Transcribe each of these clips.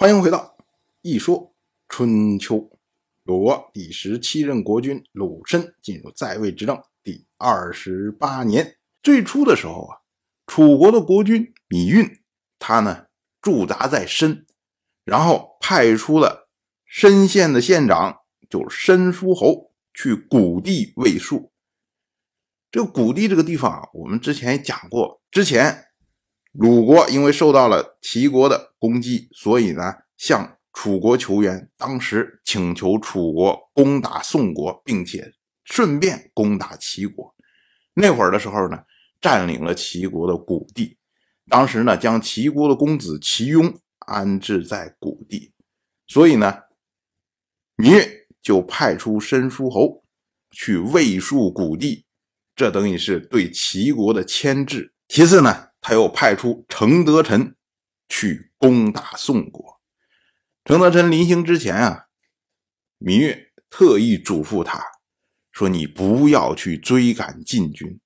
欢迎回到《一说春秋》。鲁国第十七任国君鲁申进入在位执政第二十八年。最初的时候啊，楚国的国君芈运，他呢驻扎在申，然后派出了申县的县长，就是申叔侯去谷地卫戍。这个谷地这个地方啊，我们之前也讲过，之前。鲁国因为受到了齐国的攻击，所以呢向楚国求援。当时请求楚国攻打宋国，并且顺便攻打齐国。那会儿的时候呢，占领了齐国的谷地。当时呢，将齐国的公子齐雍安置在谷地。所以呢，芈月就派出申叔侯去卫戍谷地，这等于是对齐国的牵制。其次呢。他又派出程德臣去攻打宋国。程德臣临行之前啊，芈月特意嘱咐他说：“你不要去追赶晋军。”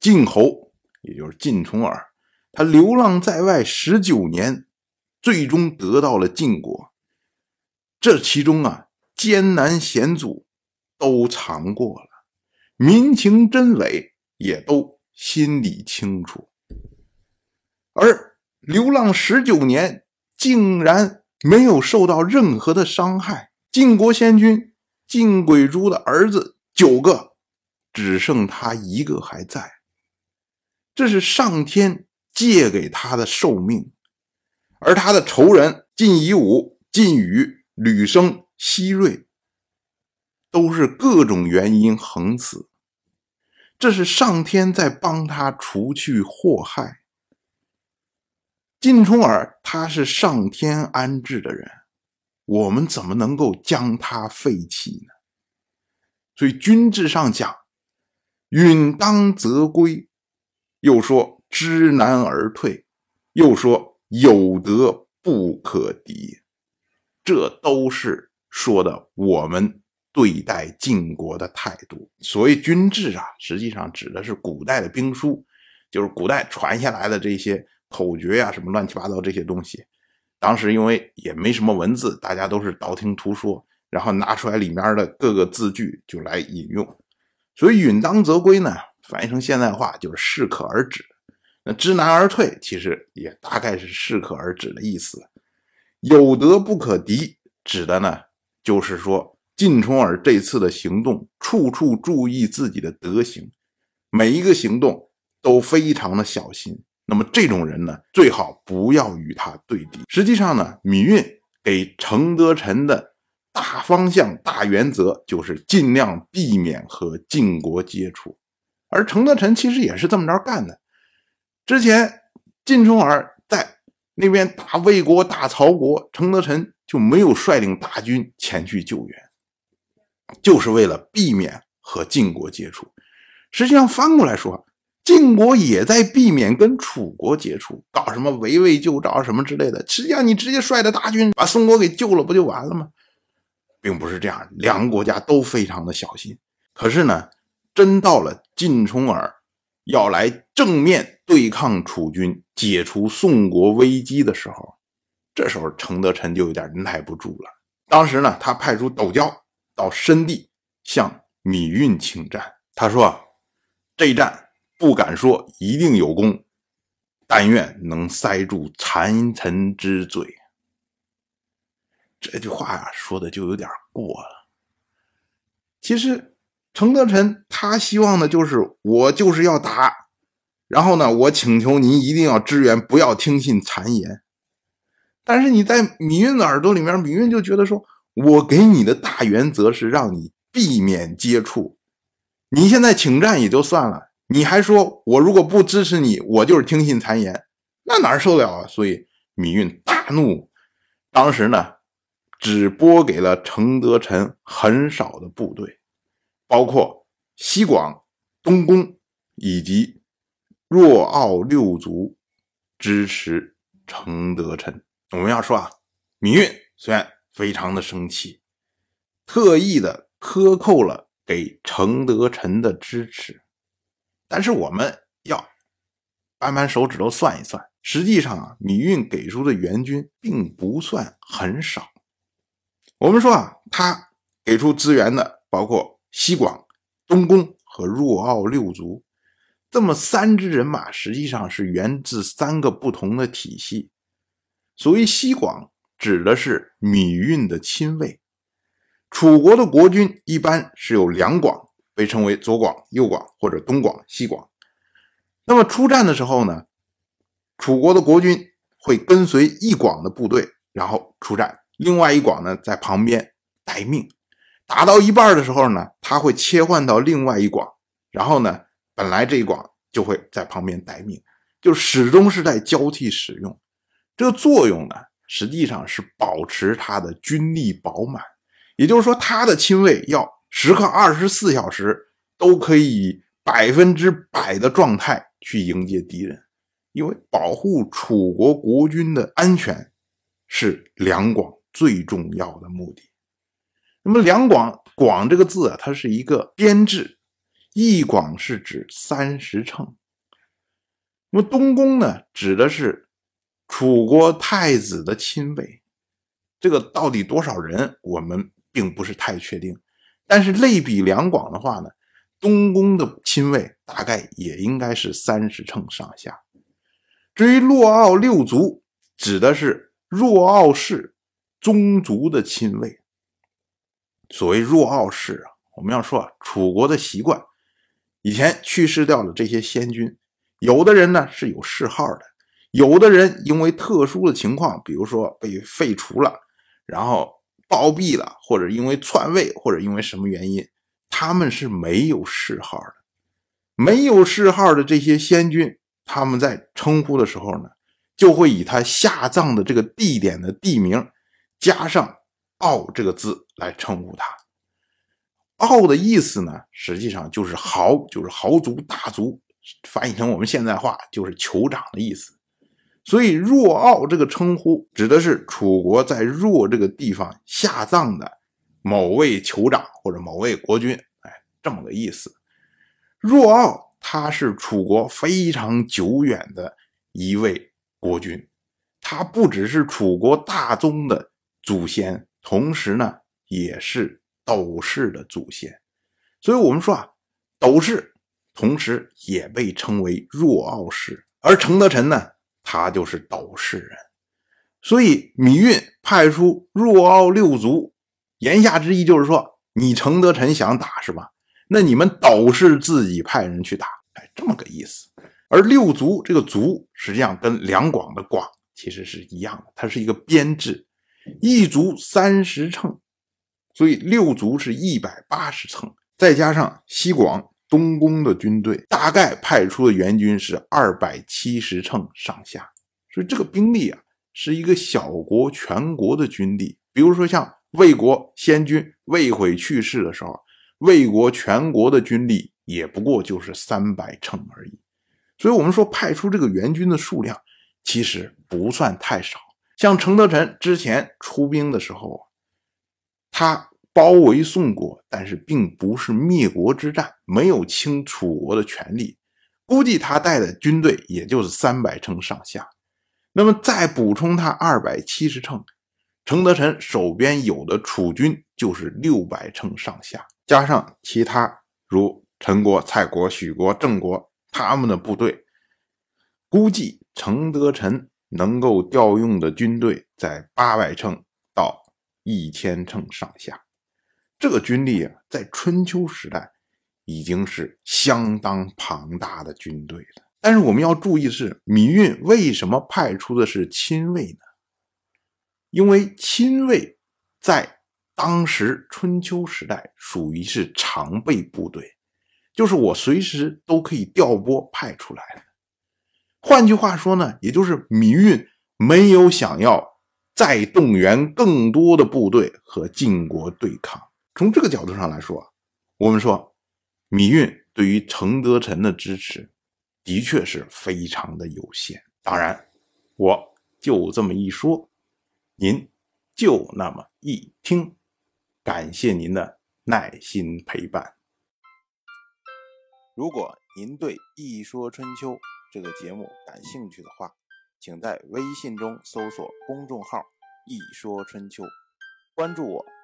晋侯，也就是晋重耳，他流浪在外十九年，最终得到了晋国。这其中啊，艰难险阻都尝过了，民情真伪也都心里清楚。而流浪十九年，竟然没有受到任何的伤害。晋国先君晋鬼珠的儿子九个，只剩他一个还在。这是上天借给他的寿命。而他的仇人晋夷吾、晋宇、吕生、西瑞，都是各种原因横死。这是上天在帮他除去祸害。晋冲耳他是上天安置的人，我们怎么能够将他废弃呢？所以君制上讲，允当则归，又说知难而退，又说有德不可敌，这都是说的我们对待晋国的态度。所谓君制啊，实际上指的是古代的兵书，就是古代传下来的这些。口诀呀，什么乱七八糟这些东西，当时因为也没什么文字，大家都是道听途说，然后拿出来里面的各个字句就来引用。所以“允当则归”呢，翻译成现代话就是适可而止。那“知难而退”其实也大概是适可而止的意思。有德不可敌，指的呢就是说晋冲耳这次的行动，处处注意自己的德行，每一个行动都非常的小心。那么这种人呢，最好不要与他对敌。实际上呢，芈运给程德臣的大方向、大原则就是尽量避免和晋国接触，而程德臣其实也是这么着干的。之前晋重耳在那边打魏国、打曹国，程德臣就没有率领大军前去救援，就是为了避免和晋国接触。实际上翻过来说。晋国也在避免跟楚国接触，搞什么围魏救赵什么之类的。实际上，你直接率着大军把宋国给救了，不就完了吗？并不是这样，两个国家都非常的小心。可是呢，真到了晋重耳要来正面对抗楚军、解除宋国危机的时候，这时候程德臣就有点耐不住了。当时呢，他派出斗椒到申地向芈运请战。他说：“这一战。”不敢说一定有功，但愿能塞住残臣之嘴。这句话呀，说的就有点过了。其实程德臣他希望的就是我就是要打，然后呢，我请求您一定要支援，不要听信谗言。但是你在芈运的耳朵里面，芈运就觉得说，我给你的大原则是让你避免接触，你现在请战也就算了。你还说我如果不支持你，我就是听信谗言，那哪受得了啊？所以芈运大怒，当时呢，只拨给了程德臣很少的部队，包括西广、东宫以及若奥六族支持程德臣。我们要说啊，芈运虽然非常的生气，特意的克扣了给程德臣的支持。但是我们要扳扳手指头算一算，实际上啊，芈运给出的援军并不算很少。我们说啊，他给出资源的包括西广、东宫和若奥六族，这么三支人马实际上是源自三个不同的体系。所谓西广，指的是芈运的亲卫。楚国的国君一般是有两广，被称为左广、右广或者东广、西广。那么出战的时候呢，楚国的国君会跟随一广的部队，然后出战，另外一广呢在旁边待命。打到一半的时候呢，他会切换到另外一广，然后呢，本来这一广就会在旁边待命，就始终是在交替使用。这个作用呢，实际上是保持他的军力饱满，也就是说，他的亲卫要时刻二十四小时都可以以百分之百的状态去迎接敌人，因为保护楚国国君的安全是两广最重要的目的。那么两广广这个字啊，它是一个编制，一广是指三十乘。那么东宫呢，指的是楚国太子的亲卫，这个到底多少人，我们并不是太确定。但是类比两广的话呢，东宫的亲卫大概也应该是三十乘上下。至于若奥六族，指的是若奥氏宗族的亲卫。所谓若奥氏啊，我们要说啊，楚国的习惯，以前去世掉了这些先君，有的人呢是有谥号的，有的人因为特殊的情况，比如说被废除了，然后暴毙了，或者因为篡位，或者因为什么原因，他们是没有谥号的。没有谥号的这些先君，他们在称呼的时候呢，就会以他下葬的这个地点的地名加上。傲这个字来称呼他，傲的意思呢，实际上就是豪，就是豪族、大族，翻译成我们现在话就是酋长的意思。所以若傲这个称呼指的是楚国在若这个地方下葬的某位酋长或者某位国君，哎，这么个意思。若傲他是楚国非常久远的一位国君，他不只是楚国大宗的祖先。同时呢，也是斗氏的祖先，所以我们说啊，斗氏同时也被称为若傲氏，而成德臣呢，他就是斗氏人，所以芈运派出若傲六族，言下之意就是说，你程德臣想打是吧？那你们斗氏自己派人去打，哎，这么个意思。而六族这个族实际上跟两广的广其实是一样的，它是一个编制。一族三十乘，所以六族是一百八十乘，再加上西广、东宫的军队，大概派出的援军是二百七十乘上下。所以这个兵力啊，是一个小国全国的军力。比如说像魏国先君魏悔去世的时候，魏国全国的军力也不过就是三百乘而已。所以，我们说派出这个援军的数量，其实不算太少。像程德臣之前出兵的时候，他包围宋国，但是并不是灭国之战，没有清楚国的权利，估计他带的军队也就是三百乘上下。那么再补充他二百七十乘，程德臣手边有的楚军就是六百乘上下，加上其他如陈国、蔡国、许国、郑国他们的部队，估计程德臣。能够调用的军队在八百乘到一千乘上下，这个军力啊，在春秋时代已经是相当庞大的军队了。但是我们要注意的是，芈运为什么派出的是亲卫呢？因为亲卫在当时春秋时代属于是常备部队，就是我随时都可以调拨派出来的。换句话说呢，也就是芈运没有想要再动员更多的部队和晋国对抗。从这个角度上来说，我们说米运对于程德臣的支持的确是非常的有限。当然，我就这么一说，您就那么一听，感谢您的耐心陪伴。如果您对《一说春秋》这个节目感兴趣的话，请在微信中搜索公众号“一说春秋”，关注我，